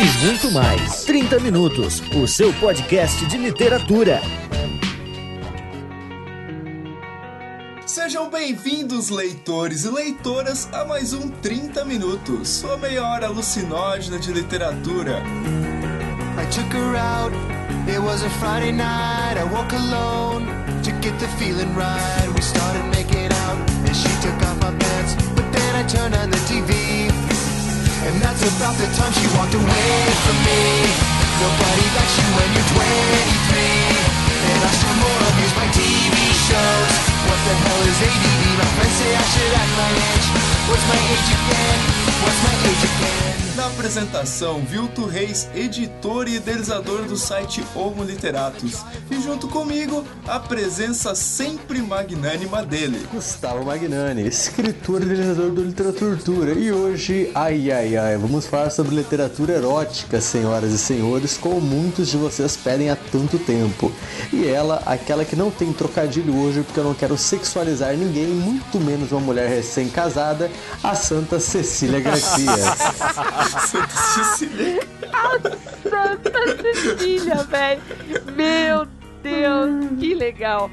e muito mais. 30 Minutos, o seu podcast de literatura. Sejam bem-vindos, leitores e leitoras, a mais um 30 Minutos, sua meia hora alucinógena de literatura. I took her out, it was a Friday night, I woke alone to get the feeling right. We started making out, and she took off my pants, but then I turned on the TV. And that's about the time she walked away from me. Nobody likes you when you're 23. And I still more abuse my TV shows. What the hell is ADD? My friends say I should act my age. What's my age again? What's my age again? Na apresentação, Vilto Reis, editor e idealizador do site Homo Literatus. E junto comigo, a presença sempre magnânima dele. Gustavo Magnani, escritor e idealizador do Literatura. E hoje, ai ai ai, vamos falar sobre literatura erótica, senhoras e senhores, como muitos de vocês pedem há tanto tempo. E ela, aquela que não tem trocadilho hoje, porque eu não quero sexualizar ninguém, muito menos uma mulher recém-casada, a Santa Cecília Garcia. Santa Cecília. Santa Cecília, velho. Meu Deus, que legal.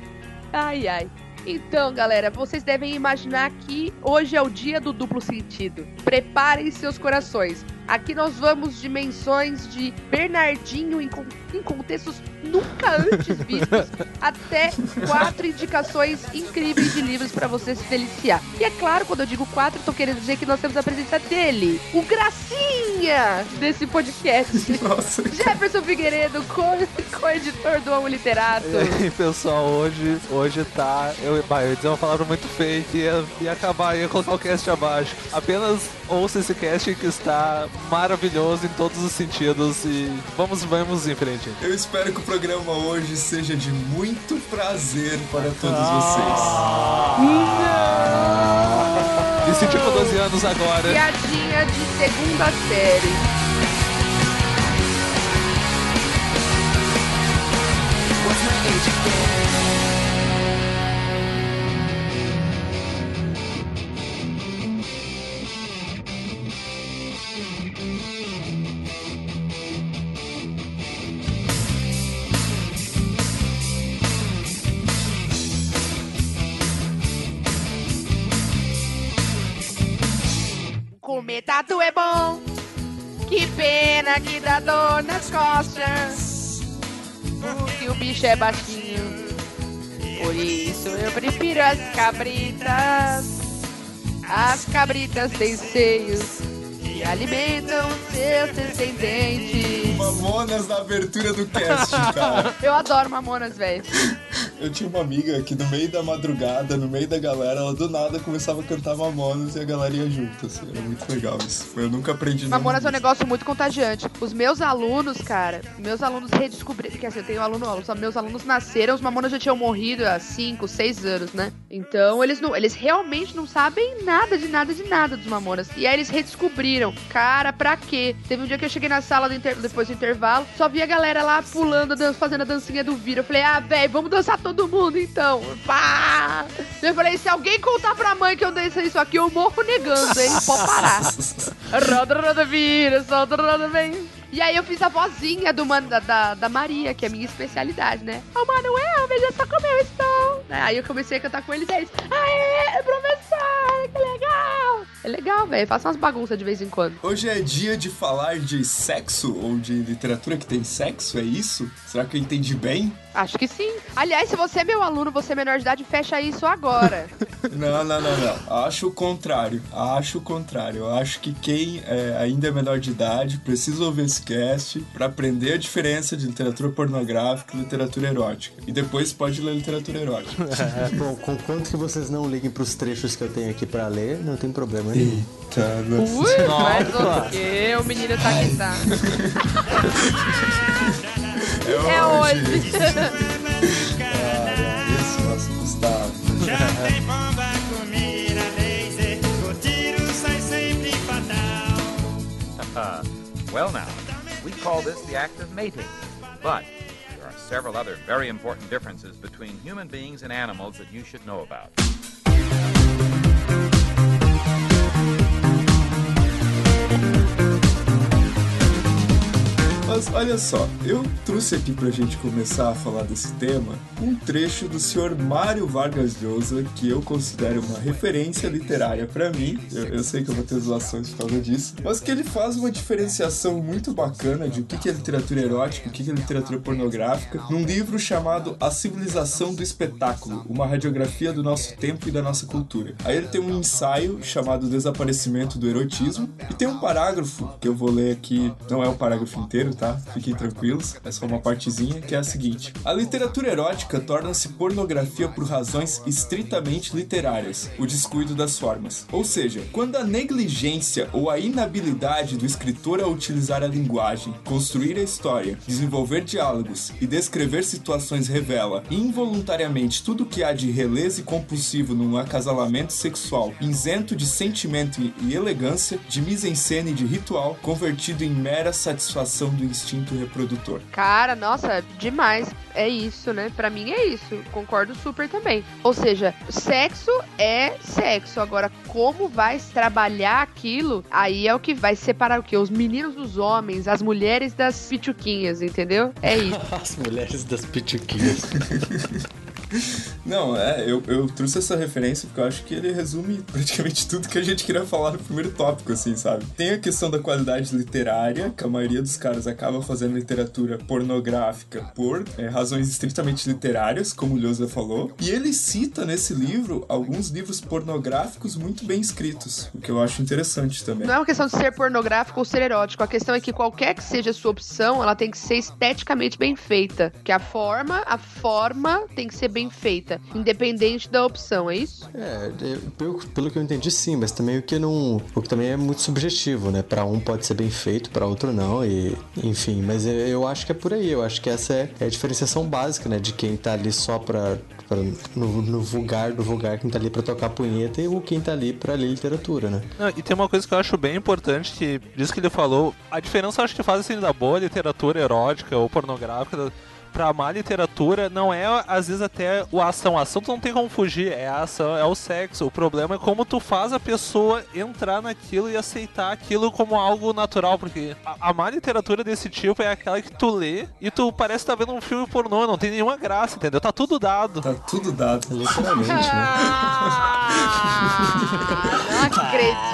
Ai, ai. Então, galera, vocês devem imaginar que hoje é o dia do duplo sentido. Preparem seus corações. Aqui nós vamos dimensões de Bernardinho em, em contextos nunca antes vistos, até quatro indicações incríveis de livros para você se deliciar. E é claro, quando eu digo quatro, eu tô querendo dizer que nós temos a presença dele, o Gracinha desse podcast. Nossa. Jefferson Figueiredo, co-editor do Amo Literato. E aí, pessoal, hoje, hoje tá. Eu, bah, eu ia dizer uma palavra muito feia que ia, ia acabar, ia colocar o cast abaixo. Apenas ouça esse cast que está maravilhoso em todos os sentidos e vamos, vamos em frente. Eu espero que o programa hoje seja de muito prazer para todos vocês. Me senti com 12 anos agora. Piadinha de segunda série. What's my age again? Tatu é bom. Que pena que dá dor nas costas. Porque o bicho é baixinho. Por isso eu prefiro as cabritas. As cabritas têm seios que alimentam seus descendentes. Mamonas na abertura do cast, cara. Eu adoro mamonas, velho. Eu tinha uma amiga que no meio da madrugada, no meio da galera, ela do nada começava a cantar Mamonas e a galera ia junto, assim. Era muito legal isso. Eu nunca aprendi nada. Mamonas é um negócio muito contagiante. Os meus alunos, cara, meus alunos redescobriram. Porque assim, eu tenho um aluno, os meus alunos nasceram, os mamonas já tinham morrido há 5, 6 anos, né? Então eles não. Eles realmente não sabem nada de nada de nada dos mamonas. E aí eles redescobriram. Cara, pra quê? Teve um dia que eu cheguei na sala do inter... depois do intervalo, só vi a galera lá pulando, fazendo a dancinha do vira. Eu falei, ah, velho, vamos dançar todo mundo então. Pá! Eu falei, se alguém contar pra mãe que eu dancei isso aqui, eu morro negando, hein? Pode parar. Roda, roda, vira, solta, roda, vem. E aí eu fiz a vozinha do mano, da, da, da Maria, que é a minha especialidade, né? Ô Manuel, veja só como eu estou. Aí eu comecei a cantar com eles e eles, aê, professor, que legal. É legal, velho, faço umas bagunças de vez em quando. Hoje é dia de falar de sexo ou de literatura que tem sexo, é isso? Será que eu entendi bem? Acho que sim. Aliás, se você é meu aluno, você é menor de idade, fecha isso agora. Não, não, não, não. Acho o contrário. Acho o contrário. Eu acho que quem é, ainda é menor de idade precisa ouvir esse cast pra aprender a diferença de literatura pornográfica e literatura erótica. E depois pode ler literatura erótica. Bom, conquanto que vocês não liguem pros trechos que eu tenho aqui pra ler, não tem problema nenhum. Tá, nossa. Ui, mas o quê? O menino tá aqui, tá. É hoje. Sempre fatal. well, now, we call this the act of mating. But there are several other very important differences between human beings and animals that you should know about. Olha só, eu trouxe aqui pra gente começar a falar desse tema um trecho do senhor Mário Vargas Llosa, que eu considero uma referência literária pra mim. Eu, eu sei que eu vou ter zoações por causa disso, mas que ele faz uma diferenciação muito bacana de o que é literatura erótica, o que é literatura pornográfica, num livro chamado A Civilização do Espetáculo, uma radiografia do nosso tempo e da nossa cultura. Aí ele tem um ensaio chamado Desaparecimento do Erotismo e tem um parágrafo que eu vou ler aqui, não é o parágrafo inteiro, tá? Fiquem tranquilos, é só uma partezinha que é a seguinte: A literatura erótica torna-se pornografia por razões estritamente literárias, o descuido das formas. Ou seja, quando a negligência ou a inabilidade do escritor a utilizar a linguagem, construir a história, desenvolver diálogos e descrever situações revela involuntariamente tudo que há de releza e compulsivo num acasalamento sexual, isento de sentimento e elegância, de mise-en-scène e de ritual, convertido em mera satisfação do instinto reprodutor. Cara, nossa, demais. É isso, né? Pra mim é isso. Concordo super também. Ou seja, sexo é sexo. Agora, como vai trabalhar aquilo, aí é o que vai separar o quê? Os meninos dos homens, as mulheres das pituquinhas, entendeu? É isso. As mulheres das pituquinhas. Não, é, eu, eu trouxe essa referência porque eu acho que ele resume praticamente tudo que a gente queria falar no primeiro tópico, assim, sabe? Tem a questão da qualidade literária, que a maioria dos caras acaba fazendo literatura pornográfica por é, razões estritamente literárias, como o Lhosa falou. E ele cita nesse livro alguns livros pornográficos muito bem escritos, o que eu acho interessante também. Não é uma questão de ser pornográfico ou ser erótico. A questão é que qualquer que seja a sua opção, ela tem que ser esteticamente bem feita. Que a forma, a forma tem que ser bem feita, independente da opção, é isso? É, pelo, pelo que eu entendi, sim, mas também o que não. O que também é muito subjetivo, né? Pra um pode ser bem feito, pra outro não, e enfim, mas eu, eu acho que é por aí. Eu acho que essa é, é a diferenciação básica, né? De quem tá ali só pra. pra no, no vulgar do vulgar, quem tá ali pra tocar punheta e o quem tá ali pra ler literatura, né? Não, e tem uma coisa que eu acho bem importante, que disso que ele falou, a diferença eu acho que faz assim da boa literatura erótica ou pornográfica pra amar literatura não é, às vezes, até o ação. A ação tu não tem como fugir, é a ação, é o sexo. O problema é como tu faz a pessoa entrar naquilo e aceitar aquilo como algo natural, porque a, amar literatura desse tipo é aquela que tu lê e tu parece que tá vendo um filme pornô, não tem nenhuma graça, entendeu? Tá tudo dado. Tá tudo dado. Literalmente, né? Ah, não acredito.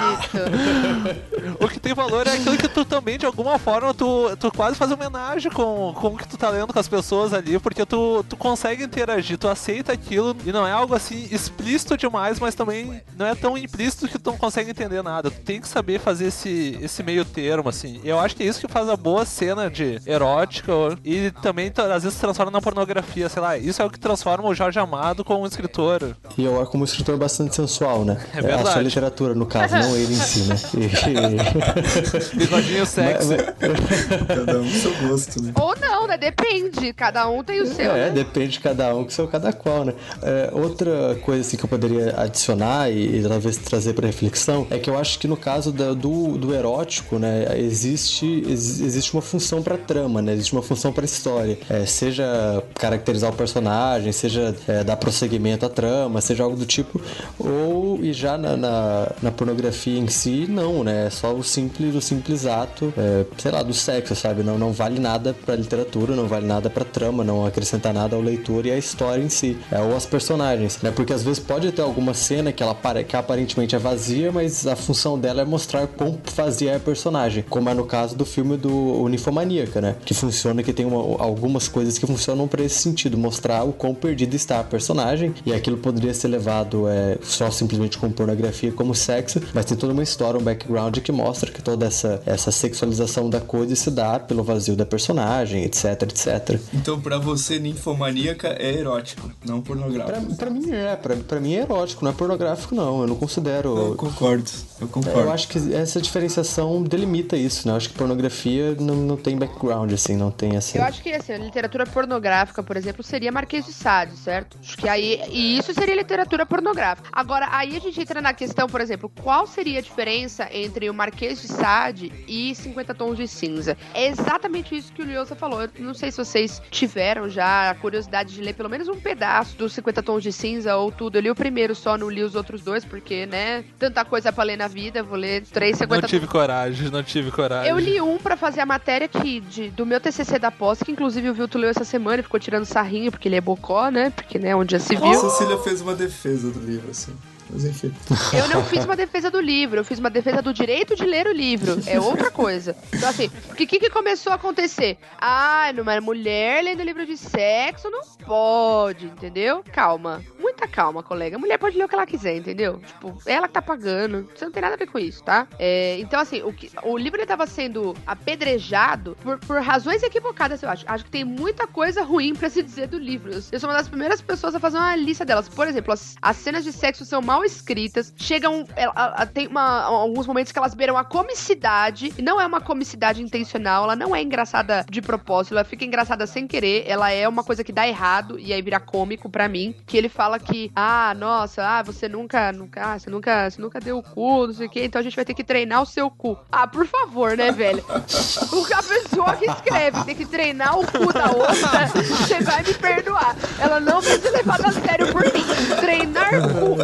O que tem valor é aquilo que tu também, de alguma forma, tu, tu quase faz homenagem com, com o que tu tá lendo com as pessoas ali, porque tu, tu consegue interagir, tu aceita aquilo e não é algo assim explícito demais, mas também não é tão implícito que tu não consegue entender nada. Tu tem que saber fazer esse, esse meio termo, assim. Eu acho que é isso que faz a boa cena de erótica e também às vezes transforma na pornografia, sei lá. Isso é o que transforma o Jorge Amado como um escritor. E eu, como escritor, bastante sensual, né? É a verdade. sua literatura, no caso, não ele em si, né? Bigodinho sexy. Cada um seu gosto, né? Ou não, né? Depende. Cada um tem o seu. É, né? depende de cada um, que sou cada qual, né? É, outra coisa assim, que eu poderia adicionar e, e talvez trazer para reflexão é que eu acho que no caso da- do, do erótico, né, existe, ex- existe uma função para trama, né? Existe uma função para história. É, seja caracterizar o personagem, seja é, dar prosseguimento à trama, seja algo do tipo, ou e já na, na, na pornografia em si, não, né? É só o simples, o simples ato, é, sei lá, do sexo, sabe? Não, não vale nada pra literatura, não vale nada pra trama, não acrescenta nada ao leitor e à história em si, é, ou aos personagens, né? Porque às vezes pode ter alguma cena que ela que aparentemente é vazia, mas a função dela é mostrar quão vazia é a personagem, como é no caso do filme do Unifomaníaca, né? Que funciona, que tem uma- algumas coisas que funcionam pra esse sentido, mostrar o quão perdida está a personagem, e aquilo poderia ser levado é, só simplesmente como pornografia, como sexo, mas tem toda uma história, um background que mostra que toda essa, essa sexualização da coisa se dá pelo vazio da personagem, etc, etc. Então, pra você, ninfomaníaca é erótico, não pornográfico. Pra, pra mim é, pra, pra mim é erótico, não é pornográfico não, eu não considero... Eu concordo, eu concordo. Eu acho que essa diferenciação delimita isso, né? Eu acho que pornografia não, não tem background, assim, não tem essa... Eu acho que assim, a literatura pornográfica, por exemplo, seria Marquês de Sade, certo? Acho que aí. E isso seria literatura pornográfica. Agora, aí a gente entra na questão, por exemplo, qual seria a diferença entre uma Marquês de Sade e 50 Tons de Cinza. É exatamente isso que o Liosa falou. Eu não sei se vocês tiveram já a curiosidade de ler pelo menos um pedaço dos 50 Tons de Cinza ou tudo. Eu li o primeiro só, não li os outros dois, porque, né, tanta coisa pra ler na vida, vou ler três 50 Não tive coragem, não tive coragem. eu li um pra fazer a matéria que, de- do meu TCC da pós, que inclusive o Vilto leu essa semana e ficou tirando sarrinho, porque ele é bocó, né? Porque, né, onde já se A viu. Cecília fez uma defesa do livro, assim. Mas enfim. Eu não fiz uma defesa do livro, eu fiz uma defesa do direito de ler o livro. É outra coisa. Então, assim, o que, que começou a acontecer? Ah, numa mulher lendo livro de sexo não pode, entendeu? Calma. Muita calma, colega. A mulher pode ler o que ela quiser, entendeu? Tipo, ela que tá pagando. Você não tem nada a ver com isso, tá? É, então, assim, o, que, o livro ele tava sendo apedrejado por, por razões equivocadas, eu acho. Acho que tem muita coisa ruim pra se dizer do livro. Eu sou uma das primeiras pessoas a fazer uma lista delas. Por exemplo, as, as cenas de sexo são mal escritas, chegam. ela- ela- tem uma- alguns momentos que elas beiram a comicidade. E não é uma comicidade intencional, ela não é engraçada de propósito, ela fica engraçada sem querer. Ela é uma coisa que dá errado e aí vira cômico pra mim. Que ele fala que, ah, nossa, ah, você nunca, nunca, ah, você nunca, você nunca deu o cu, não sei o quê, então a gente vai ter que treinar o seu cu. Ah, por favor, né, velho? O- A pessoa que escreve tem que treinar o cu da outra, você vai me perdoar. Ela não vai ser levada a sério por mim. Treinar cu.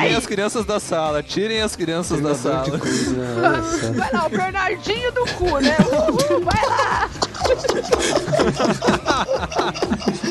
Tirem as crianças da sala, tirem as crianças da sala. coisa, né? Vai lá, o Bernardinho do cu, né? Uhul, vai lá!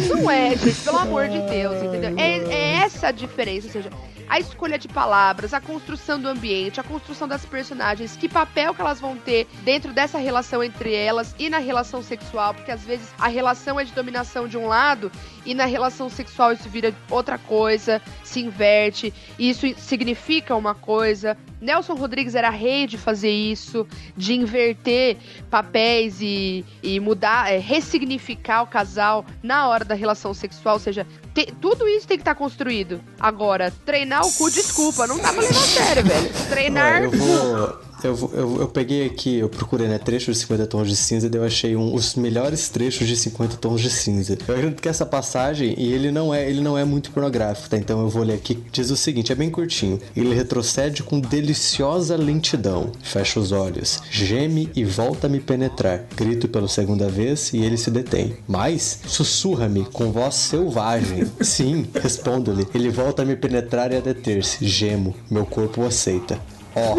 Não é, gente, pelo amor de Deus, entendeu? É, é essa a diferença, ou seja, a escolha de palavras, a construção do ambiente, a construção das personagens, que papel que elas vão ter dentro dessa relação entre elas e na relação sexual, porque às vezes a relação é de dominação de um lado e na relação sexual isso vira outra coisa, se inverte, e isso significa uma coisa. Nelson Rodrigues era rei de fazer isso, de inverter papéis e, e mudar, é, ressignificar o casal na hora da relação sexual, ou seja, te- tudo isso tem que estar construído. Agora, treinar o cu, desculpa, não pra levar a sério, velho. Treinar Ó, eu vou. Eu, eu, eu peguei aqui, eu procurei, né, trechos de 50 tons de cinza, daí eu achei um, os melhores trechos de 50 tons de cinza. Eu acredito que essa passagem, e ele não é, ele não é muito pornográfico, tá? Então eu vou ler aqui, diz o seguinte, é bem curtinho. Ele retrocede com deliciosa lentidão, fecha os olhos, geme e volta a me penetrar. Grito pela segunda vez e ele se detém. Mas sussurra-me com voz selvagem. Sim, respondo-lhe. Ele volta a me penetrar e a deter-se. Gemo, meu corpo o aceita. Ó,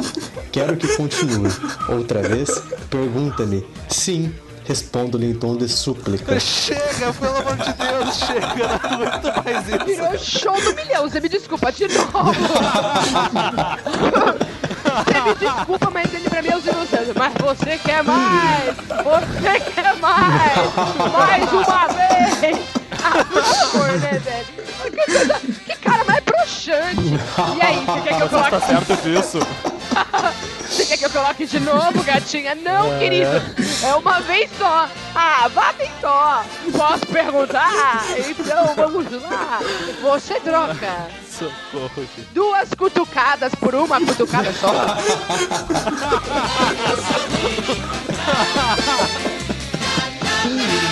quero que continue. Outra vez, pergunta-me. Sim, respondo-lhe em tom de súplica. Chega, pelo amor de Deus, chega, não aguento mais isso. virou show do milhão, você me desculpa de novo. Você me desculpa, mas ele pra mim é o Silvio Santos. Mas você quer mais! Você quer mais! Mais uma vez! Ah, por favor, né, velho? Broxante! E aí, você quer que eu coloque Tá certo disso. Você quer que eu coloque de novo, gatinha? Não, querido. É uma vez só. Ah, vá bem só. Posso perguntar? Então, vamos lá. Você troca Socorro, duas cutucadas por uma cutucada só?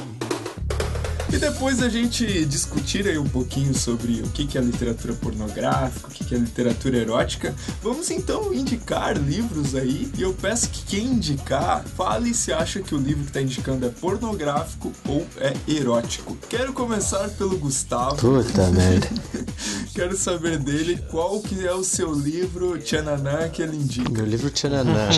E depois da gente discutir aí um pouquinho sobre o que é literatura pornográfica, o que é literatura erótica, vamos então indicar livros aí. E eu peço que quem indicar, fale se acha que o livro que está indicando é pornográfico ou é erótico. Quero começar pelo Gustavo. Puta merda. Quero saber dele qual que é o seu livro Tchananã que ele indica. Meu livro Tchananã.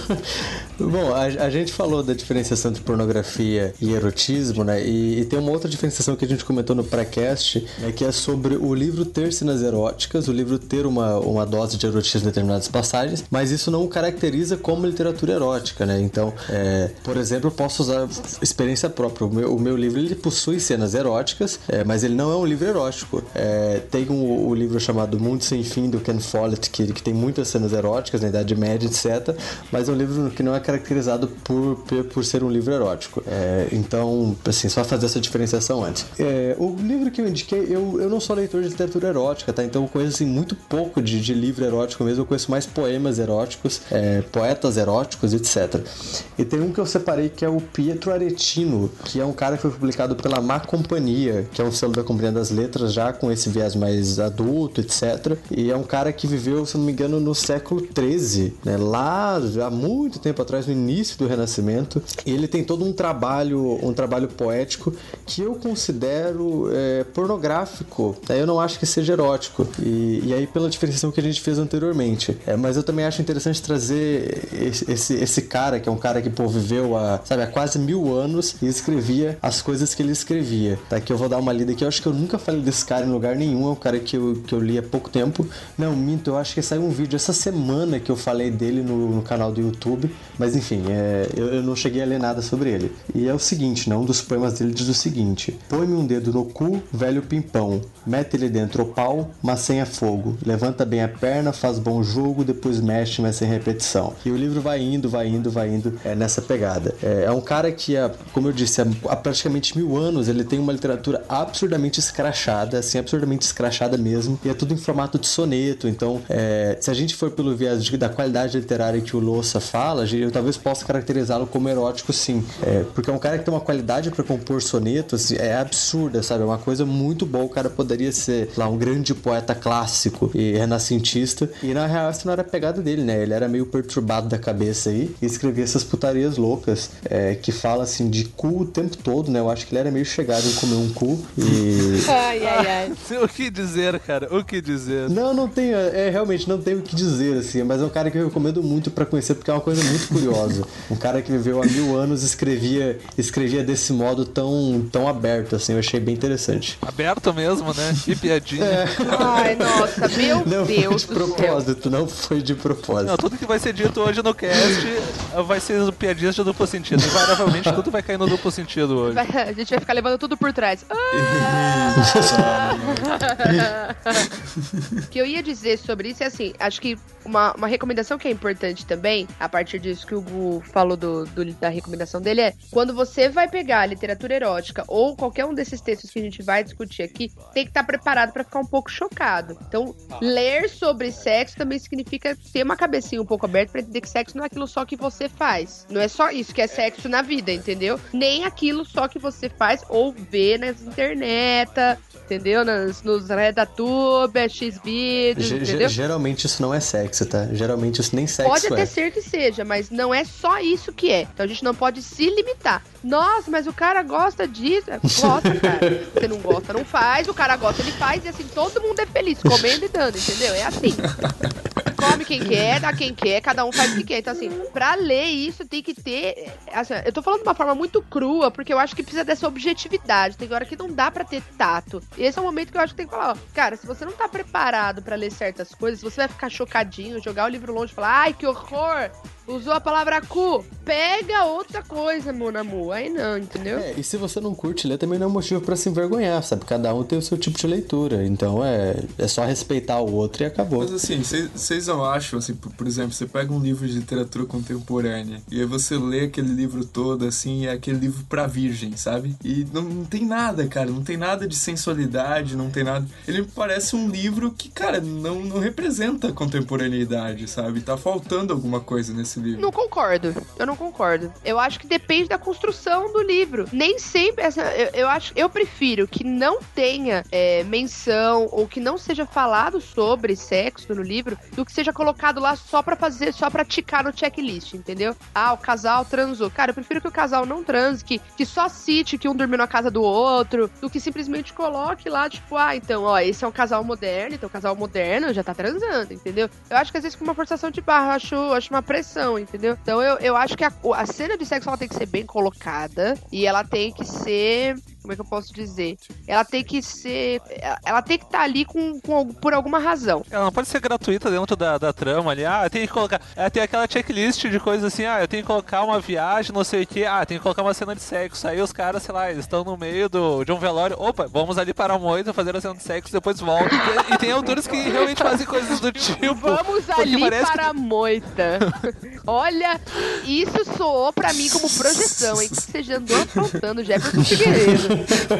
Bom, a, a gente falou da diferenciação entre pornografia e erotismo, né? E, e tem uma outra diferenciação que a gente comentou no pré-cast, né, que é sobre o livro ter cenas eróticas, o livro ter uma, uma dose de erotismo em determinadas passagens, mas isso não o caracteriza como literatura erótica, né? Então, é, por exemplo, posso usar experiência própria. O meu, o meu livro ele possui cenas eróticas, é, mas ele não é um livro erótico. É, tem um, o livro chamado Mundo Sem Fim, do Ken Follett, que, que tem muitas cenas eróticas na Idade Média, etc. Mas é um livro que não é caracterizado por, por, por ser um livro erótico. É, então, assim, só fazer essa diferenciação antes. É, o livro que eu indiquei, eu, eu não sou leitor de literatura erótica, tá? Então eu conheço assim, muito pouco de, de livro erótico mesmo. Eu conheço mais poemas eróticos, é, poetas eróticos, etc. E tem um que eu separei que é o Pietro Aretino, que é um cara que foi publicado pela Má Companhia, que é um selo da Companhia das Letras, já com esse viés mais adulto, etc. E é um cara que viveu, se não me engano, no século XIII, né? lá há muito tempo atrás, no início do Renascimento. E ele tem todo um trabalho, um trabalho poético que eu considero é, pornográfico. Eu não acho que seja erótico. E, e aí, pela diferenciação que a gente fez anteriormente. É, mas eu também acho interessante trazer esse, esse, esse cara, que é um cara que pô, viveu há, sabe, há quase mil anos e escrevia as coisas que ele escrevia. Tá? Que eu vou dar uma lida aqui. Eu acho que eu nunca falei desse cara em lugar nenhum. É um cara que eu, que eu li há pouco tempo. Não, minto, eu acho que saiu um vídeo essa semana que eu falei dele no, no canal do YouTube. Mas enfim, é, eu, eu, não cheguei a ler nada sobre ele. E é o seguinte, né? Um dos poemas dele diz o seguinte: Põe-me um dedo no cu, velho pimpão. Mete ele dentro o pau, mas sem a fogo. Levanta bem a perna, faz bom jogo, depois mexe, mas sem repetição. E o livro vai indo, vai indo, vai indo é, nessa pegada. É, é um cara que, há, como eu disse, há praticamente mil anos ele tem uma literatura absurdamente escrachada, assim, absurdamente escrachada mesmo. E é tudo em formato de soneto. Então, é, se a gente for pelo viés da qualidade literária que o Louça fala, eu talvez possa caracterizá-lo como erótico, sim. É, porque é um cara que tem uma qualidade para compor sonetos é absurda, sabe? É uma coisa muito boa. O cara poderia ser lá um grande poeta clássico e renascentista. E na real, isso não era a pegada dele, né? Ele era meio perturbado da cabeça aí e escrevia essas putarias loucas é, que fala assim de cu o tempo todo, né? Eu acho que ele era meio chegado em comer um cu e. ai, ai, ai. o que dizer, cara? O que dizer? Não, não tenho. É, realmente não tenho o que dizer, assim. Mas é um cara que eu recomendo muito para conhecer porque é uma coisa muito curiosa. Um cara que viveu há mil anos escrevia, escrevia desse modo tão, tão aberto, assim. Eu achei bem interessante. Aberto mesmo, né? Que piadinha. É. Ai, nossa, meu não Deus. Foi de propósito, não foi de propósito. Não, tudo que vai ser dito hoje no cast vai ser piadinhas de duplo sentido. Invariavelmente tudo vai cair no duplo sentido hoje. Vai, a gente vai ficar levando tudo por trás. O que eu ia dizer sobre isso é assim, acho que uma, uma recomendação que é importante também, a partir disso que o Gu falou do, do, da recomendação dele, é quando você vai pegar a literatura erótica ou qualquer um desses textos que a gente vai discutir aqui, tem que estar preparado para ficar um pouco chocado. Então, ler sobre sexo também significa ter uma cabecinha um pouco aberta para entender que sexo não é aquilo só que você faz. Não é só isso que é sexo na vida, entendeu? Nem aquilo só que você faz ou vê nas internet, entendeu? Nas, nos redatube, X-Vídeos, entendeu? Geralmente isso não é sexo, tá? Geralmente isso nem sexo Pode até é. ser que seja, mas não é só isso que é. Então a gente não pode se limitar. Nossa, mas o cara gosta disso. Gosta, cara. Você não gosta, não faz. O cara gosta, ele faz. E assim, todo mundo é feliz, comendo e dando, entendeu? É assim. Come quem quer, dá quem quer, cada um faz o que quer. Então, assim, pra ler isso tem que ter. Assim, eu tô falando de uma forma muito crua, porque eu acho que precisa dessa objetividade. Tem hora que não dá pra ter tato. E esse é o momento que eu acho que tem que falar, ó, cara, se você não tá preparado para ler certas coisas, você vai ficar chocadinho, jogar o livro longe e falar, ai, que horror! Usou a palavra cu. Pega outra coisa, mon amor. Aí não, entendeu? É, e se você não curte ler, também não é motivo para se envergonhar, sabe? Cada um tem o seu tipo de leitura. Então é, é só respeitar o outro e acabou. Mas assim, vocês não acham, assim, por, por, exemplo, você pega um livro de literatura contemporânea e aí você lê aquele livro todo, assim, é aquele livro pra virgem, sabe? E não, não tem nada, cara. Não tem nada de sensualidade, não tem nada. Ele me parece um livro que, cara, não, não representa a contemporaneidade, sabe? Tá faltando alguma coisa nesse livro. Não concordo. Eu não concordo. Eu acho que depende da construção do livro. Nem sempre. Essa, eu, eu acho. Eu prefiro que não tenha é, menção ou que não seja falado sobre sexo no livro do que seja colocado lá só pra fazer, só pra ticar no checklist, entendeu? Ah, o casal transou. Cara, eu prefiro que o casal não transe, que, que só cite que um dormiu na casa do outro, do que simplesmente coloque lá, tipo, ah, então, ó, esse é um casal moderno, então o casal moderno já tá transando, entendeu? Eu acho que às vezes com uma forçação de barra, eu acho, acho uma pressão, entendeu? Então eu, eu acho que a, a cena de sexo ela tem que ser bem colocada e ela tem que ser como é que eu posso dizer? Ela tem que ser. Ela tem que estar tá ali com, com, por alguma razão. Ela não pode ser gratuita dentro da, da trama ali. Ah, tem que colocar. Ela tem aquela checklist de coisas assim, ah, eu tenho que colocar uma viagem, não sei o que. Ah, tem que colocar uma cena de sexo. Aí os caras, sei lá, eles estão no meio do, de um velório. Opa, vamos ali para a moita fazer a cena de sexo, depois volta. E, e tem autores que realmente fazem coisas do tipo. Vamos ali para que... a moita. Olha, isso soou pra mim como projeção, hein? Que você já andou aprontando Jefferson Figueiredo.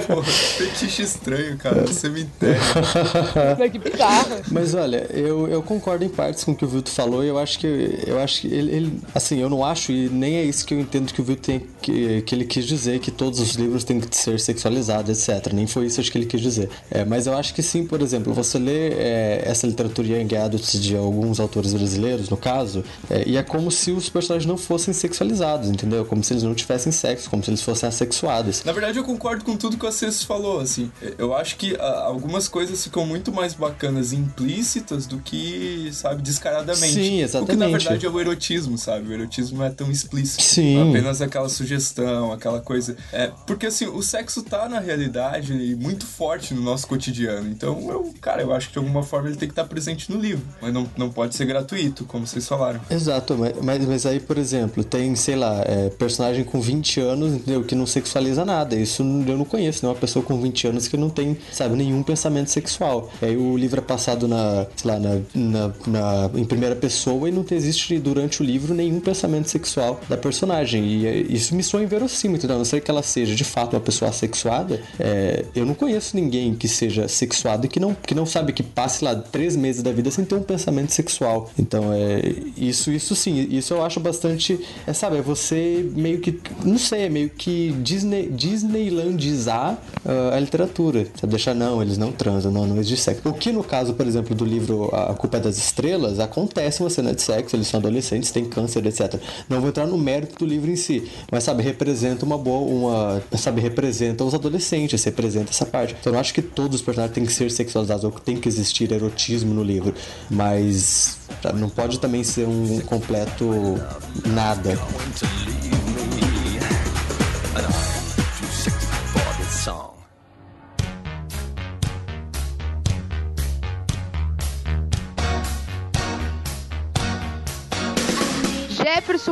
Porra, fetiche estranho, cara. Cemitério. que bizarro. Mas olha, eu, eu concordo em partes com o que o Vilto falou e eu acho que eu acho que ele, ele, assim, eu não acho e nem é isso que eu entendo que o Vilto tem que, que ele quis dizer que todos os livros têm que ser sexualizados, etc. Nem foi isso acho que ele quis dizer. É, mas eu acho que sim, por exemplo, você lê é, essa literatura young adult de alguns autores brasileiros, no caso, é, e é como se os personagens não fossem sexualizados, entendeu? Como se eles não tivessem sexo, como se eles fossem assexuados. Na verdade, eu concordo com tudo que o Acessos falou, assim. Eu acho que ah, algumas coisas ficam muito mais bacanas implícitas do que, sabe, descaradamente. Sim, exatamente. O que na verdade é o erotismo, sabe? O erotismo não é tão explícito. Sim. Apenas aquela sugestão, aquela coisa. É, porque assim, o sexo tá na realidade muito forte no nosso cotidiano. Então, eu, cara, eu acho que de alguma forma ele tem que estar presente no livro. Mas não, não pode ser gratuito, como vocês falaram. Exato, mas, mas, mas aí, por exemplo, tem, sei lá, é, personagem com 20 anos, entendeu? Que não sexualiza nada. Isso eu não conheço, né? Uma pessoa com 20 anos que não tem, sabe, nenhum pensamento sexual. E aí o livro é passado na, sei lá, na, na, na em primeira pessoa e não existe durante o livro nenhum pensamento sexual da personagem. E é, isso me soa inverossímil, entendeu? A não ser que ela seja de fato uma pessoa sexuada, é, eu não conheço ninguém que seja sexuado e que não, que não sabe que passe lá três meses da vida sem ter um pensamento sexual. Então, é, isso, isso sim, isso eu acho bastante. É, sabe, é você meio que. Não sei, é meio que Disney, Disneylandizar uh, a literatura. Você deixar, não, eles não transam, não, não existe sexo. O que no caso, por exemplo, do livro A Culpa é das Estrelas, acontece uma cena de sexo, eles são adolescentes, têm câncer, etc. Não vou entrar no mérito do livro em si, mas sabe, representa uma boa. Uma, sabe, representa os adolescentes, representa essa parte. Então eu acho que todos os personagens têm que ser sexualizados ou que tem que existir erotismo no livro, mas sabe, não pode também ser um completo nada.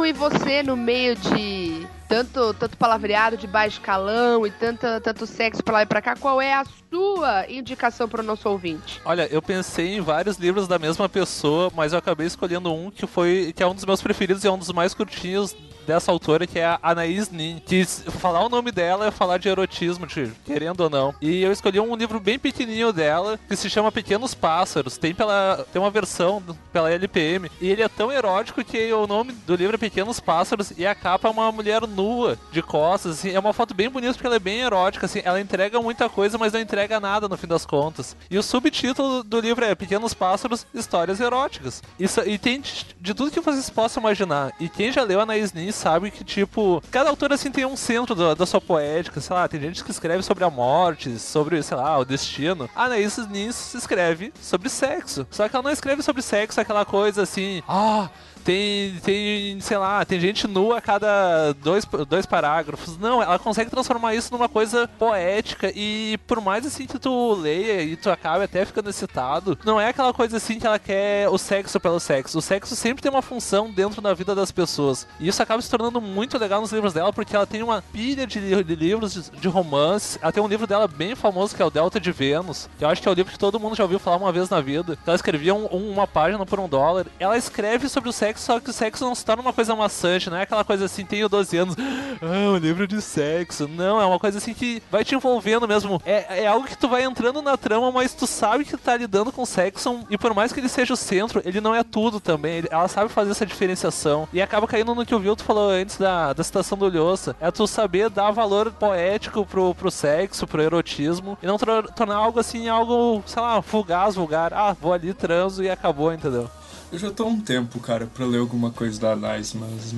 E você no meio de tanto, tanto palavreado de baixo calão e tanta, tanto sexo pra lá e pra cá, qual é a sua indicação para o nosso ouvinte? Olha, eu pensei em vários livros da mesma pessoa, mas eu acabei escolhendo um que foi que é um dos meus preferidos e é um dos mais curtinhos dessa autora, que é a Anaís Nin. Que falar o nome dela é falar de erotismo, querendo ou não. E eu escolhi um livro bem pequenininho dela, que se chama Pequenos Pássaros. Tem, pela, tem uma versão pela LPM. E ele é tão erótico que o nome do livro é Pequenos Pássaros e a capa é uma mulher nua, de costas. Assim, é uma foto bem bonita porque ela é bem erótica. Assim, ela entrega muita coisa, mas não entrega nada no fim das contas. E o subtítulo do livro é Pequenos Pássaros, Histórias Eróticas. Isso, e tem de, de tudo que vocês possam imaginar. E quem já leu Anaïs Nin sabe que, tipo, cada autor assim tem um centro do, da sua poética. Sei lá, tem gente que escreve sobre a morte, sobre, sei lá, o destino. A Anaïs Nin escreve sobre sexo. Só que ela não escreve sobre sexo aquela coisa assim, ah. Oh, tem, tem, sei lá, tem gente nua a cada dois, dois parágrafos. Não, ela consegue transformar isso numa coisa poética e por mais assim que tu leia e tu acabe até ficando excitado, não é aquela coisa assim que ela quer o sexo pelo sexo. O sexo sempre tem uma função dentro da vida das pessoas. E isso acaba se tornando muito legal nos livros dela porque ela tem uma pilha de, de livros de, de romance. Ela tem um livro dela bem famoso que é o Delta de Vênus, que eu acho que é o livro que todo mundo já ouviu falar uma vez na vida. Ela escrevia um, uma página por um dólar. Ela escreve sobre o sexo sexo, só que o sexo não se torna uma coisa maçante, não é aquela coisa assim, tenho 12 anos, ah, um livro de sexo. Não, é uma coisa assim que vai te envolvendo mesmo. É, é algo que tu vai entrando na trama, mas tu sabe que tá lidando com sexo, e por mais que ele seja o centro, ele não é tudo também. Ele, ela sabe fazer essa diferenciação. E acaba caindo no que o Vilto falou antes da, da citação do Lhosa. É tu saber dar valor poético pro, pro sexo, pro erotismo, e não tornar algo assim, algo, sei lá, fugaz, vulgar. Ah, vou ali, transo e acabou, entendeu? Eu já tô há um tempo, cara, pra ler alguma coisa da Anais, mas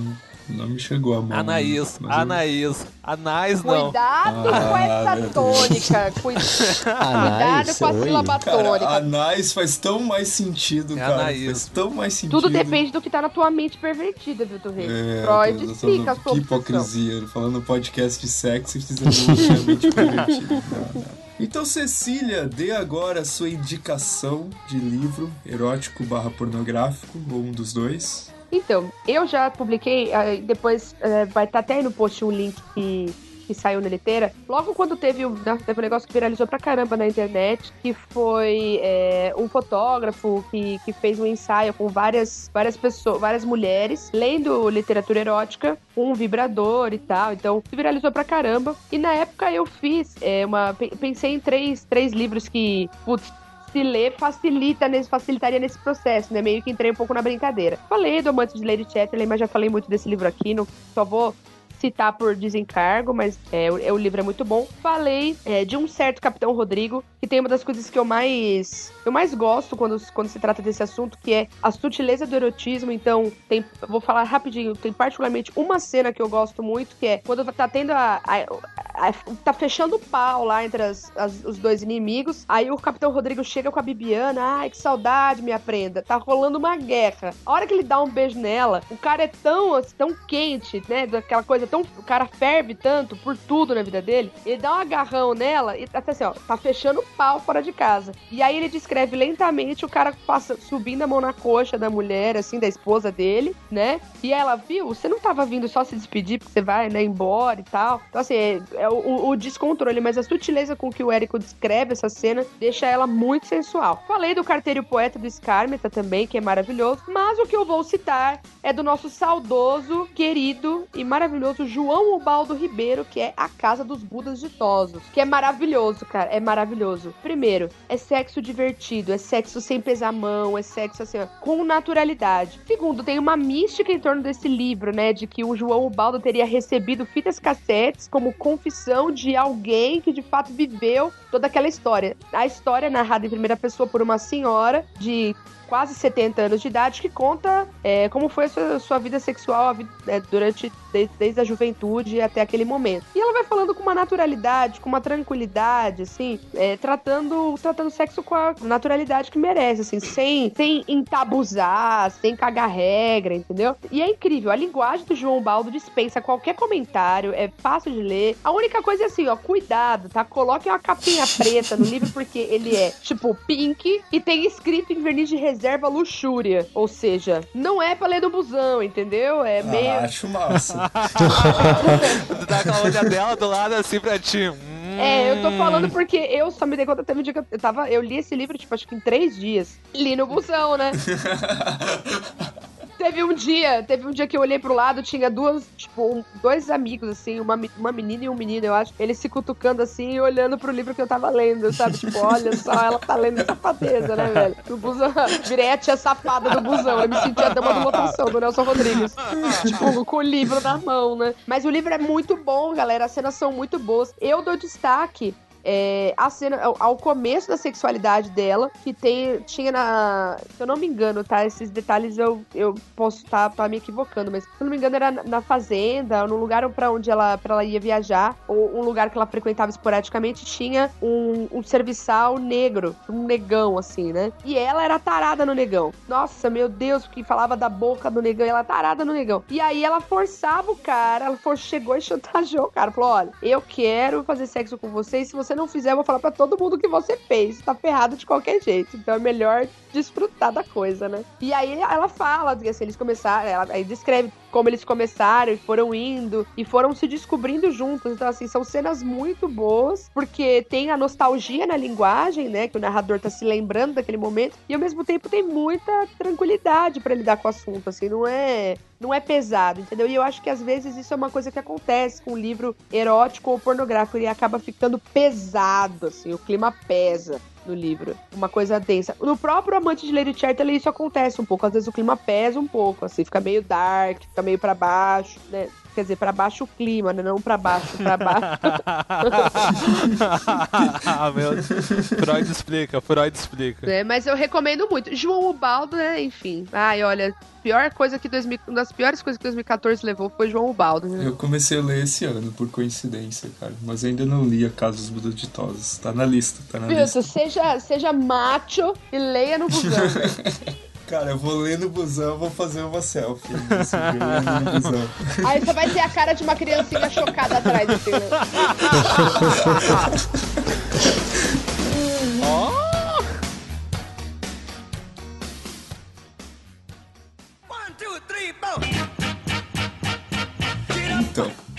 Não me chegou a mão. Anaís, mas eu- Anaís. Anais não. Cuidado com Ah, essa meu tônica. Cuida- Cuidado com a oi. sílaba Cara, tônica. Anais faz tão mais sentido, É cara. Anaís. Faz tão mais sentido. Tudo depende do que tá na tua mente pervertida, viu, Torre? É, Freud tô- tô- explica a tô- sua Que hipocrisia. Ele falando podcast de sexo e fazendo realmente pervertido. Não, não. Então, Cecília, dê agora a sua indicação de livro erótico barra pornográfico, ou um dos dois. Então, eu já publiquei, depois eh, vai estar até aí no post um link que, saiu na liteira. Logo quando teve, o- né, teve um negócio que viralizou pra caramba na internet, que foi eh, um fotógrafo que, que fez um ensaio com várias, várias pessoas, várias mulheres, lendo literatura erótica, com um vibrador e tal. Então, viralizou pra caramba. E na época eu fiz eh, uma. pe- Pensei em três, três livros que. Putz, se ler facilita nesse, facilitaria nesse processo, né? Meio que entrei um pouco na brincadeira. Falei do Amante de Lady Chatterley, mas já falei muito desse livro aqui, não, só vou citar por desencargo, mas é, o, é, o livro é muito bom. Falei é, de um certo Capitão Rodrigo, que tem uma das coisas que eu mais eu mais gosto quando, quando se trata desse assunto, que é a sutileza do erotismo. Então, tem, vou falar rapidinho, tem particularmente uma cena que eu gosto muito, que é quando tá tendo a- a- tá fechando o pau lá entre as- as- os dois inimigos. Aí o Capitão Rodrigo chega com a Bibiana. Ai, que saudade, minha prenda. Tá rolando uma guerra. A hora que ele dá um beijo nela, o cara é tão, assim, tão quente, né? Daquela coisa tão. O cara ferve tanto por tudo na vida dele. Ele dá um agarrão nela e até assim, ó, tá fechando o pau fora de casa. E aí ele descreve lentamente o cara passa, subindo a mão na coxa da mulher, assim, da esposa dele, né? E ela, viu, você não tava vindo só se despedir porque você vai, né, embora e tal. Então, assim, é, é o, o descontrole, mas a sutileza com que o Érico descreve essa cena deixa ela muito sensual. Falei do Carteiro Poeta do Scarmeta também, que é maravilhoso, mas o que eu vou citar é do nosso saudoso, querido e maravilhoso João Ubaldo Ribeiro, que é A Casa dos Budas Ditosos, que é maravilhoso, cara, é maravilhoso. Primeiro, é sexo divertido, é sexo sem pesar a mão, é sexo assim, com naturalidade. Segundo, tem uma mística em torno desse livro, né, de que o João Ubaldo teria recebido fitas cassetes como confissão de alguém que de fato viveu toda aquela história. A história é narrada em primeira pessoa por uma senhora de quase 70 anos de idade que conta é, como foi a sua, sua vida sexual a vi- é, durante desde, desde a juventude até aquele momento. E ela vai falando com uma naturalidade, com uma tranquilidade, assim, é, tratando tratando sexo com a naturalidade que merece, assim, sem sem entabuzar, sem cagar regra, entendeu? E é incrível, a linguagem do João Baldo dispensa qualquer comentário, é fácil de ler. A única coisa é assim, ó, cuidado, tá? Coloque uma capinha preta no livro porque ele é tipo pink e tem escrito em verniz de reserva luxúria, ou seja, não é pra ler do busão, entendeu? É meio Ah, acho massa. Tu dá aquela olhadela do lado assim pra ti. Hum. É, eu tô falando porque eu só me dei conta, teve um dia que eu- eu tava. Eu li esse livro, tipo, acho que em três dias. Li no busão, né? Teve um dia, teve um dia que eu olhei pro lado, tinha duas, tipo, um- dois amigos, assim, uma, uma menina e um menino, eu acho. Eles se cutucando assim e olhando pro livro que eu tava lendo, sabe? Tipo, olha só, ela tá lendo safadeza, né, velho? No busão, virei a tia safada do busão. Eu me senti a dama do lotação, do Nelson Rodrigues. tipo, com o livro na mão, né? Mas o livro é muito bom, galera. As cenas são muito boas. Eu dou destaque é, a cena, ao, ao começo da sexualidade dela, que tem, tinha na. Se eu não me engano, tá? Esses detalhes eu, eu posso estar tá, me equivocando, mas se eu não me engano, era na, fazenda, no lugar para onde ela, pra ela ia viajar, ou um lugar que ela frequentava esporadicamente, tinha um, um serviçal negro, um negão, assim, né? E ela era tarada no negão. Nossa, meu Deus, porque falava da boca do negão, ela tarada no negão. E aí ela forçava o cara, ela for, chegou e chantageou o cara. Falou: olha, eu quero fazer sexo com você, e se você não fizer, eu vou falar pra todo mundo que você fez. Tá ferrado de qualquer jeito. Então é melhor desfrutar da coisa, né? E aí ela fala assim, eles começaram, ela aí descreve como eles começaram e foram indo e foram se descobrindo juntos. Então, assim, são cenas muito boas, porque tem a nostalgia na linguagem, né? Que o narrador tá se lembrando daquele momento, e ao mesmo tempo tem muita tranquilidade pra lidar com o assunto, assim, não é. Não é pesado, entendeu? E eu acho que às vezes isso é uma coisa que acontece com um livro erótico ou pornográfico. Ele acaba ficando pesado, assim, o clima pesa no livro. Uma coisa densa. No próprio Amante de Lady Chatterley isso acontece um pouco. Às vezes o clima pesa um pouco, assim, fica meio dark, fica meio pra baixo, né? Quer dizer, pra baixo o clima, né? Não pra baixo, pra baixo. ah, meu Deus. Freud explica, Freud explica. né? Mas eu recomendo muito. João Ubaldo, né? Enfim. Ai, olha, pior coisa que 2000, uma das piores coisas que 2014 levou foi João Ubaldo. Né? Eu comecei a ler esse ano, por coincidência, cara. Mas ainda não li A Casa dos Budoditosos. Tá na lista, tá na lista. Seja, seja macho e leia no busão. Cara, eu vou ler no busão, vou fazer uma selfie. No busão. Aí você vai ter a cara de uma criancinha chocada atrás, assim, né?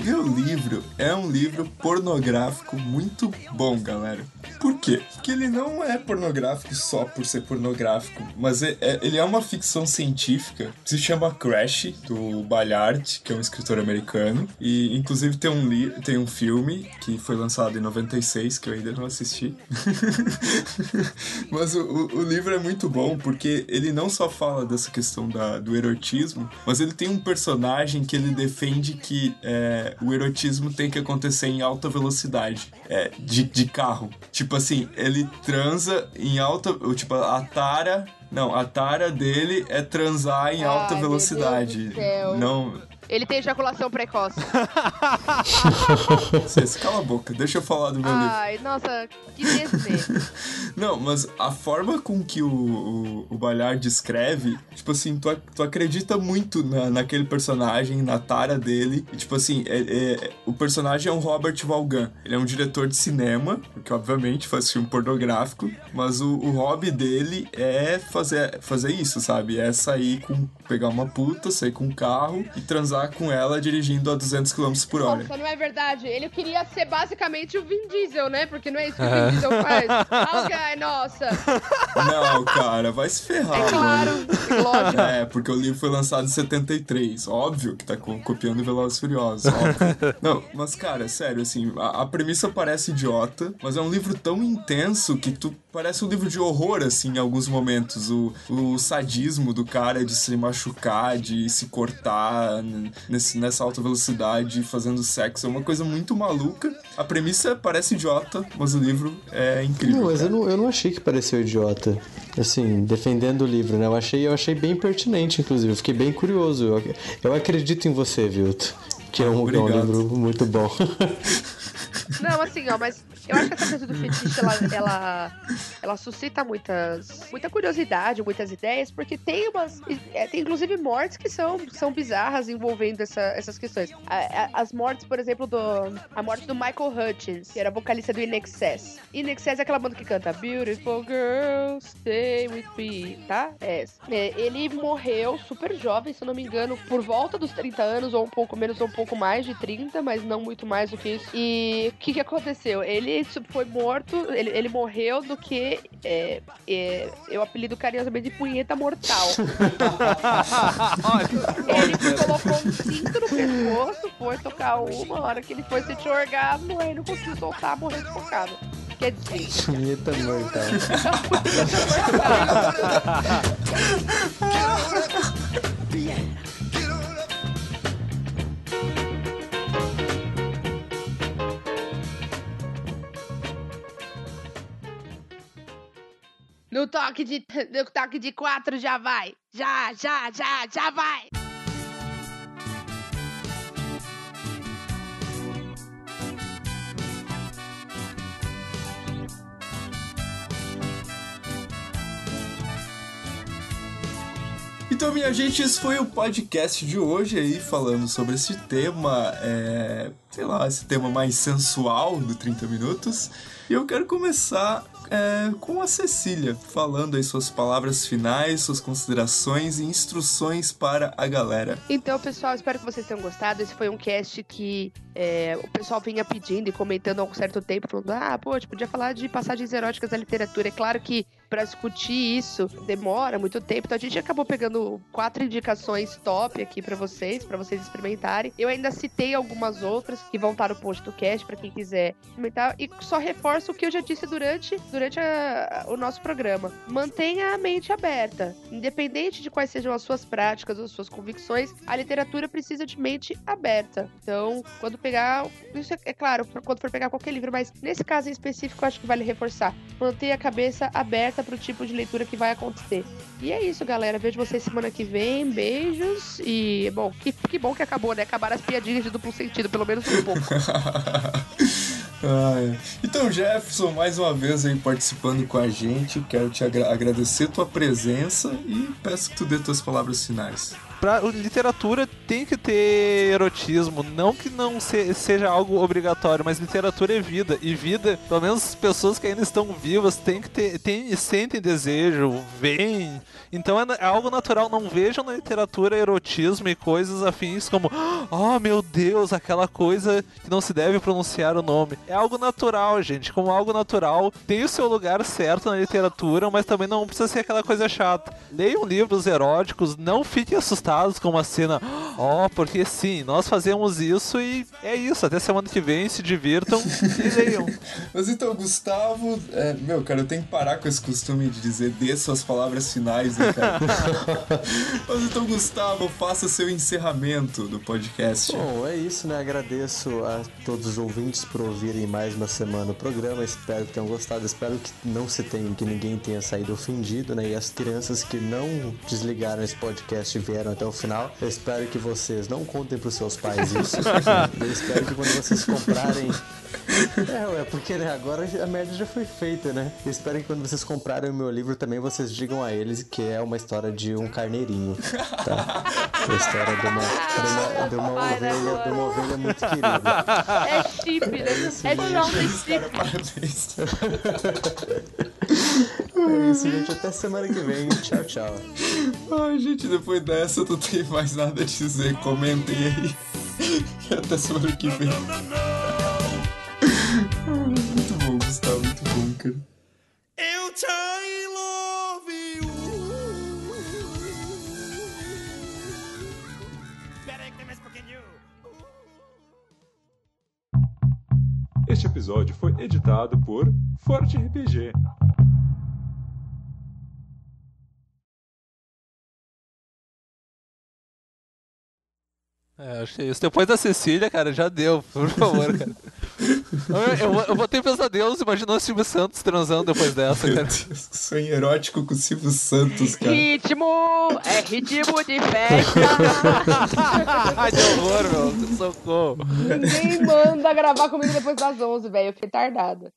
Meu livro é um livro pornográfico muito bom, galera. Por quê? Porque ele não é pornográfico só por ser pornográfico, mas é- é- ele é uma ficção científica. Se chama Crash, do Ballard, que é um escritor americano. E, inclusive, tem um, li tem um filme que foi lançado em 96, que eu ainda não assisti. mas o, o- o livro é muito bom porque ele não só fala dessa questão da, do erotismo, mas ele tem um personagem que ele defende que é, o erotismo tem que acontecer em alta velocidade, é, de, de carro. Tipo assim, ele transa em alta. Tipo, a tara. Não, a tara dele é transar em alta Ai, meu velocidade. Não. Ele tem ejaculação precoce. Você se cala a boca, deixa eu falar do meu livro. Ai, nossa, que desejo. Não, mas a forma com que o, o, o Ballard descreve, tipo assim, tu, tu acredita muito na, naquele personagem, na tara dele. E, tipo assim, é, é- o personagem é um Robert Vaughan. Ele é um diretor de cinema, que obviamente faz filme pornográfico, mas o, o hobby dele é fazer, fazer isso, sabe? É sair com. pegar uma puta, sair com um carro e transar com ela dirigindo a 200 km por hora. Nossa, não é verdade. Ele queria ser basicamente o Vin Diesel, né? Porque não é isso que o Vin Diesel faz. Ok, nossa. Não, cara, vai se ferrar. É claro, mano. lógico. É, porque o livro foi lançado em 73. Óbvio que tá co- copiando Velozes e Furiosos. óbvio. Não, mas, cara, sério, assim, a, a premissa parece idiota, mas é um livro tão intenso que tu parece um livro de horror, assim, em alguns momentos. O, o sadismo do cara de se machucar, de se cortar nesse, nessa alta velocidade, fazendo sexo. É uma coisa muito maluca. A premissa parece idiota, mas o livro é incrível. Não, mas eu não, eu não achei que pareceu idiota. Assim, defendendo o livro, né? Eu achei, eu achei bem pertinente, inclusive. Eu fiquei bem curioso. Eu, eu acredito em você, Vilto. Que é um, é um livro muito bom. Não, assim, ó, mas eu acho que essa coisa do fetiche, ela, ela, ela suscita muitas, muita curiosidade, muitas ideias, porque tem umas. é, tem inclusive mortes que são, são bizarras envolvendo essa- essas questões. A- a- as mortes, por exemplo, do. A morte do Michael Hutchins, que era vocalista do In Excess. In Excess é aquela banda que canta Beautiful Girl, Stay With Me, tá? É. É, ele morreu super jovem, se eu não me engano, por volta dos 30 anos, ou um pouco menos, ou um pouco mais de 30, mas não muito mais do que isso. E o que, que aconteceu? Ele foi morto, ele, ele morreu do que é, é, eu apelido carinhosamente de punheta mortal. ele colocou um cinto no pescoço, foi tocar uma, hora que ele foi sentir orgasmo, aí não conseguiu soltar, morreu sufocado. Quer dizer, Punheta mortal. no toque de no toque de quatro já vai. Já, já, já, já vai. Então, minha gente, esse foi o podcast de hoje aí, falando sobre esse tema, é, sei lá, esse tema mais sensual do 30 Minutos. E eu quero começar é, com a Cecília, falando aí suas palavras finais, suas considerações e instruções para a galera. Então, pessoal, espero que vocês tenham gostado. Esse foi um cast que é, o pessoal vinha pedindo e comentando há um certo tempo, falando: ah, pô, a gente podia falar de passagens eróticas da literatura. É claro que pra discutir isso demora muito tempo. Então a gente acabou pegando quatro indicações top aqui pra vocês, pra vocês experimentarem. Eu ainda citei algumas outras que vão estar no post do cast pra quem quiser experimentar. E só reforço o que eu já disse durante, durante a- o nosso programa. Mantenha a mente aberta. Independente de quais sejam as suas práticas ou as suas convicções, a literatura precisa de mente aberta. Então, quando pegar. Isso é, é claro, quando for pegar qualquer livro, mas nesse caso em específico, eu acho que vale reforçar. Mantenha a cabeça aberta pro tipo de leitura que vai acontecer. E é isso, galera. Vejo vocês semana que vem. Beijos. E, bom, que, que bom que acabou, né? Acabaram as piadinhas de duplo sentido, pelo menos um pouco. Então, Jefferson, mais uma vez aí participando com a gente. Quero te agra- agradecer tua presença e peço que tu dê tuas palavras finais. Pra literatura tem que ter erotismo, não que não se- seja algo obrigatório, mas literatura é vida. E vida, pelo menos as pessoas que ainda estão vivas, tem que ter, tem, sentem desejo, veem. Então é, é algo natural. Não vejam na literatura erotismo e coisas afins como, oh meu Deus, aquela coisa que não se deve pronunciar o nome. É algo natural, gente. Como algo natural, tem o seu lugar certo na literatura, mas também não precisa ser aquela coisa chata. Leiam livros eróticos, não fiquem assustados com uma cena, ó, porque sim, nós fazemos isso e é isso. Até semana que vem, se divirtam e leiam. Mas então, Gustavo, é, meu, cara, eu tenho que parar com esse costume de dizer dê suas palavras finais, né, cara? Mas então, Gustavo, faça seu encerramento do podcast. Bom, é isso, né? Agradeço a todos os ouvintes por ouvirem mais uma semana o programa. Espero que tenham gostado. Espero que não se tenha, que ninguém tenha saído ofendido, né? E as crianças que não desligaram esse podcast e vieram até o final. Eu espero que vocês não contem pros seus pais isso. Eu espero que quando vocês comprarem. É, ué, porque né, agora a merda já foi feita, né? Eu espero que quando vocês comprarem o meu livro também vocês digam a eles que é uma história de um carneirinho, tá? É a história de uma, de uma, de uma Vai, né, ovelha, de uma ovelha muito querida. É chip, né? É João tem chip. Parabéns. É isso, gente. Até semana que vem. Tchau, tchau. Ai, gente, depois dessa, não tenho mais nada a dizer. Comentem aí. E até semana que vem. Muito bom, Gustavo, muito bom, cara. Eu te love you. Tem. Este episódio foi editado por Forte RPG. É, acho que é isso. Depois da Cecília, cara, já deu, por favor, cara. Eu, eu, eu vou ter pesadelos imaginando o Silvio Santos transando depois dessa, Meu cara. Deus, que sonho erótico com o Silvio Santos, cara. Ritmo! É ritmo de festa! Ai, que horror, meu. Socorro. Ninguém manda gravar comigo depois das 11, velho. Eu fiquei tardada.